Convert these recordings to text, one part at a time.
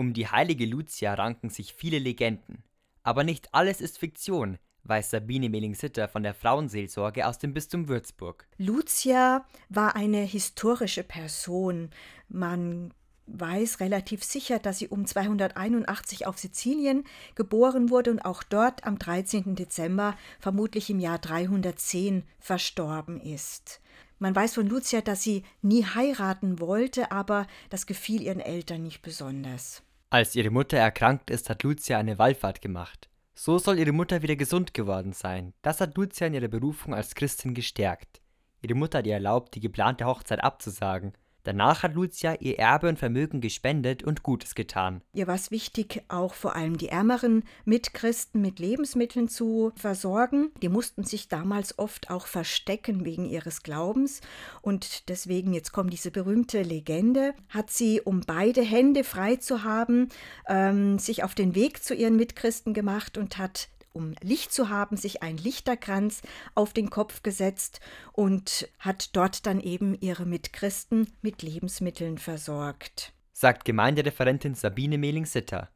Um die heilige Lucia ranken sich viele Legenden. Aber nicht alles ist Fiktion, weiß Sabine Mehling-Sitter von der Frauenseelsorge aus dem Bistum Würzburg. Lucia war eine historische Person. Man weiß relativ sicher, dass sie um 281 auf Sizilien geboren wurde und auch dort am 13. Dezember, vermutlich im Jahr 310, verstorben ist. Man weiß von Lucia, dass sie nie heiraten wollte, aber das gefiel ihren Eltern nicht besonders. Als ihre Mutter erkrankt ist, hat Lucia eine Wallfahrt gemacht. So soll ihre Mutter wieder gesund geworden sein. Das hat Lucia in ihrer Berufung als Christin gestärkt. Ihre Mutter hat ihr erlaubt, die geplante Hochzeit abzusagen Danach hat Lucia ihr Erbe und Vermögen gespendet und Gutes getan. Ihr war es wichtig, auch vor allem die ärmeren Mitchristen mit Lebensmitteln zu versorgen. Die mussten sich damals oft auch verstecken wegen ihres Glaubens. Und deswegen, jetzt kommt diese berühmte Legende, hat sie, um beide Hände frei zu haben, ähm, sich auf den Weg zu ihren Mitchristen gemacht und hat um Licht zu haben, sich ein Lichterkranz auf den Kopf gesetzt und hat dort dann eben ihre Mitchristen mit Lebensmitteln versorgt. Sagt Gemeindereferentin Sabine Mehling-Sitter.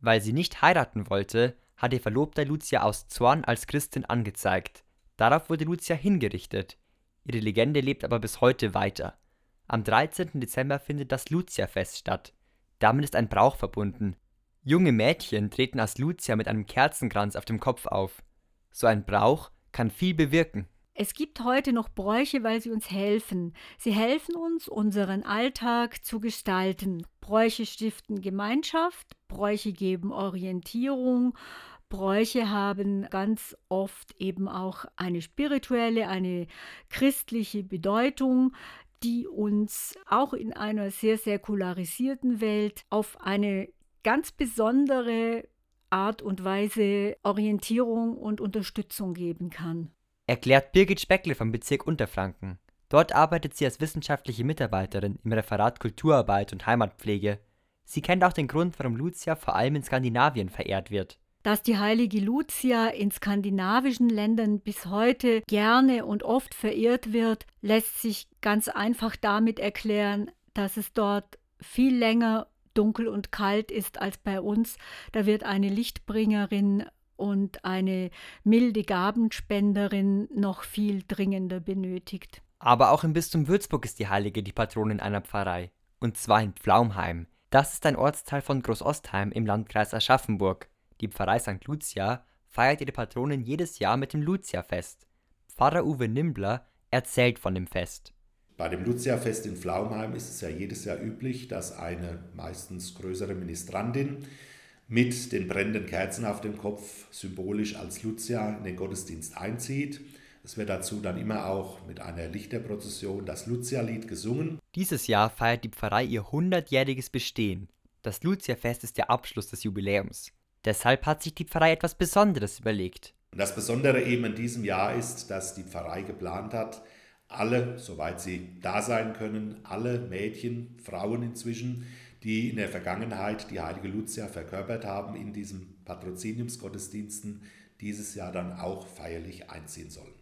Weil sie nicht heiraten wollte, hat ihr Verlobter Lucia aus Zorn als Christin angezeigt. Darauf wurde Lucia hingerichtet. Ihre Legende lebt aber bis heute weiter. Am 13. Dezember findet das Lucia-Fest statt. Damit ist ein Brauch verbunden. Junge Mädchen treten als Lucia mit einem Kerzenkranz auf dem Kopf auf. So ein Brauch kann viel bewirken. Es gibt heute noch Bräuche, weil sie uns helfen. Sie helfen uns, unseren Alltag zu gestalten. Bräuche stiften Gemeinschaft, Bräuche geben Orientierung, Bräuche haben ganz oft eben auch eine spirituelle, eine christliche Bedeutung, die uns auch in einer sehr säkularisierten Welt auf eine ganz besondere Art und Weise Orientierung und Unterstützung geben kann. Erklärt Birgit Speckle vom Bezirk Unterfranken. Dort arbeitet sie als wissenschaftliche Mitarbeiterin im Referat Kulturarbeit und Heimatpflege. Sie kennt auch den Grund, warum Lucia vor allem in Skandinavien verehrt wird. Dass die heilige Lucia in skandinavischen Ländern bis heute gerne und oft verehrt wird, lässt sich ganz einfach damit erklären, dass es dort viel länger dunkel und kalt ist als bei uns. Da wird eine Lichtbringerin und eine milde Gabenspenderin noch viel dringender benötigt. Aber auch im Bistum Würzburg ist die Heilige die Patronin einer Pfarrei. Und zwar in Pflaumheim. Das ist ein Ortsteil von Großostheim im Landkreis Aschaffenburg. Die Pfarrei St. Lucia feiert ihre Patronin jedes Jahr mit dem Lucia-Fest. Pfarrer Uwe Nimbler erzählt von dem Fest. Bei dem Lucia-Fest in Flaumheim ist es ja jedes Jahr üblich, dass eine meistens größere Ministrantin mit den brennenden Kerzen auf dem Kopf symbolisch als Lucia in den Gottesdienst einzieht. Es wird dazu dann immer auch mit einer Lichterprozession das Lucia-Lied gesungen. Dieses Jahr feiert die Pfarrei ihr 100-jähriges Bestehen. Das Lucia-Fest ist der Abschluss des Jubiläums. Deshalb hat sich die Pfarrei etwas Besonderes überlegt. Und das Besondere eben in diesem Jahr ist, dass die Pfarrei geplant hat, alle, soweit sie da sein können, alle Mädchen, Frauen inzwischen, die in der Vergangenheit die heilige Lucia verkörpert haben, in diesen Patroziniumsgottesdiensten dieses Jahr dann auch feierlich einziehen sollen.